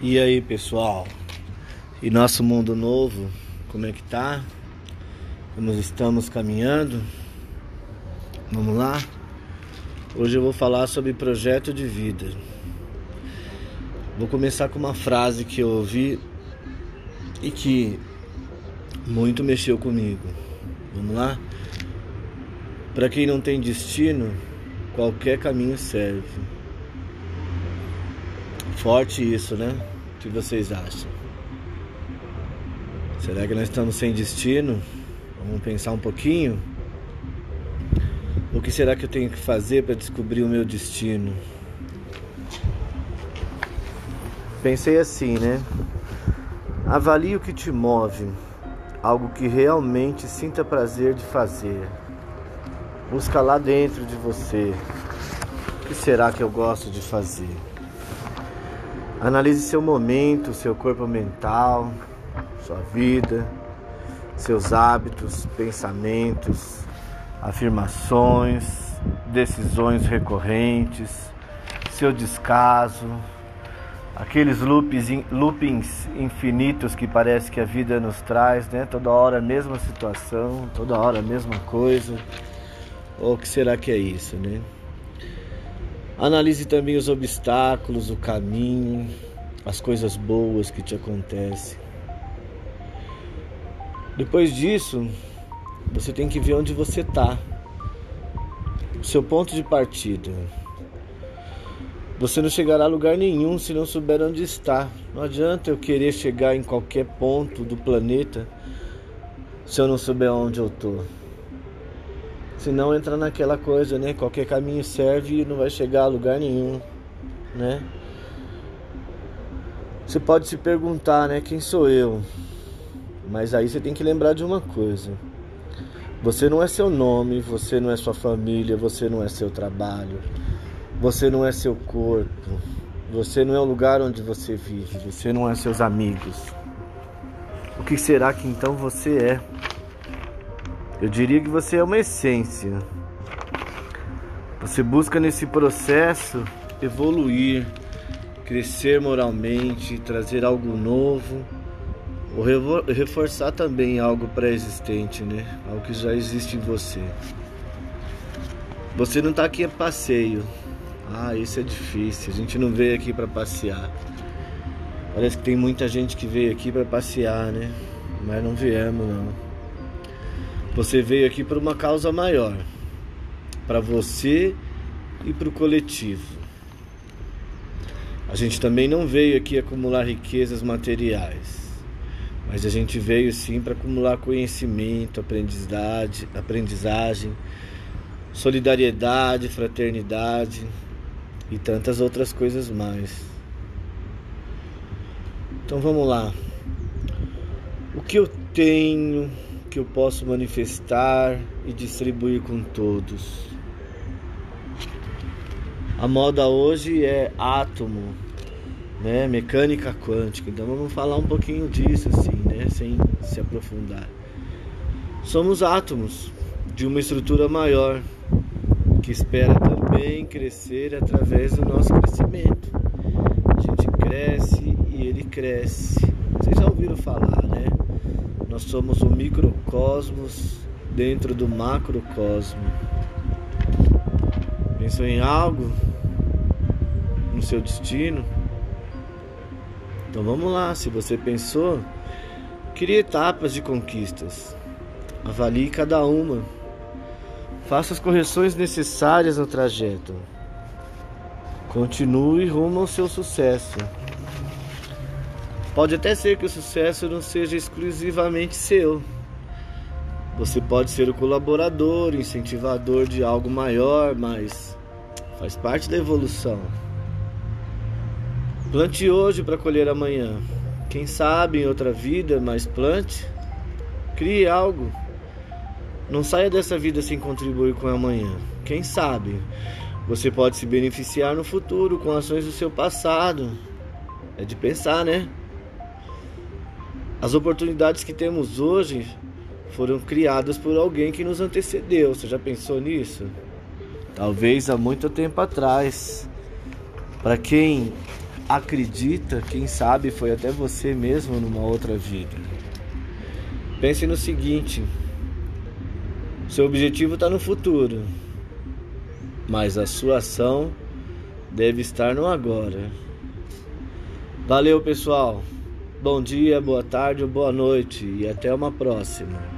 E aí, pessoal? E nosso mundo novo, como é que tá? Como estamos caminhando? Vamos lá? Hoje eu vou falar sobre projeto de vida. Vou começar com uma frase que eu ouvi e que muito mexeu comigo. Vamos lá? Para quem não tem destino, qualquer caminho serve. Forte isso, né? O que vocês acham? Será que nós estamos sem destino? Vamos pensar um pouquinho? O que será que eu tenho que fazer para descobrir o meu destino? Pensei assim, né? Avalie o que te move, algo que realmente sinta prazer de fazer. Busca lá dentro de você. O que será que eu gosto de fazer? Analise seu momento, seu corpo mental, sua vida, seus hábitos, pensamentos, afirmações, decisões recorrentes, seu descaso, aqueles loops, loopings infinitos que parece que a vida nos traz, né? Toda hora a mesma situação, toda hora a mesma coisa. Ou que será que é isso, né? Analise também os obstáculos, o caminho, as coisas boas que te acontecem. Depois disso, você tem que ver onde você está, o seu ponto de partida. Você não chegará a lugar nenhum se não souber onde está. Não adianta eu querer chegar em qualquer ponto do planeta se eu não souber onde eu estou. Se não entra naquela coisa, né? Qualquer caminho serve e não vai chegar a lugar nenhum, né? Você pode se perguntar, né? Quem sou eu? Mas aí você tem que lembrar de uma coisa. Você não é seu nome, você não é sua família, você não é seu trabalho, você não é seu corpo, você não é o lugar onde você vive, você não é seus amigos. O que será que então você é? Eu diria que você é uma essência. Você busca nesse processo evoluir, crescer moralmente, trazer algo novo, ou reforçar também algo pré-existente, né? Algo que já existe em você. Você não está aqui a passeio. Ah, isso é difícil. A gente não veio aqui para passear. Parece que tem muita gente que veio aqui para passear, né? Mas não viemos não. Você veio aqui por uma causa maior, para você e para o coletivo. A gente também não veio aqui acumular riquezas materiais, mas a gente veio sim para acumular conhecimento, aprendizagem, solidariedade, fraternidade e tantas outras coisas mais. Então vamos lá. O que eu tenho que eu posso manifestar e distribuir com todos. A moda hoje é átomo, né? Mecânica quântica. Então vamos falar um pouquinho disso assim, né? Sem se aprofundar. Somos átomos de uma estrutura maior que espera também crescer através do nosso crescimento. A gente cresce e ele cresce. Vocês já ouviram falar, né? Nós somos o microcosmos dentro do macrocosmo. Pensou em algo? No seu destino? Então vamos lá, se você pensou, crie etapas de conquistas. Avalie cada uma. Faça as correções necessárias no trajeto. Continue rumo ao seu sucesso. Pode até ser que o sucesso não seja exclusivamente seu. Você pode ser o colaborador, incentivador de algo maior, mas faz parte da evolução. Plante hoje para colher amanhã. Quem sabe em outra vida, mas plante. Crie algo. Não saia dessa vida sem contribuir com amanhã. Quem sabe? Você pode se beneficiar no futuro com ações do seu passado. É de pensar, né? As oportunidades que temos hoje foram criadas por alguém que nos antecedeu. Você já pensou nisso? Talvez há muito tempo atrás. Para quem acredita, quem sabe foi até você mesmo numa outra vida. Pense no seguinte: seu objetivo está no futuro, mas a sua ação deve estar no agora. Valeu, pessoal. Bom dia, boa tarde ou boa noite e até uma próxima.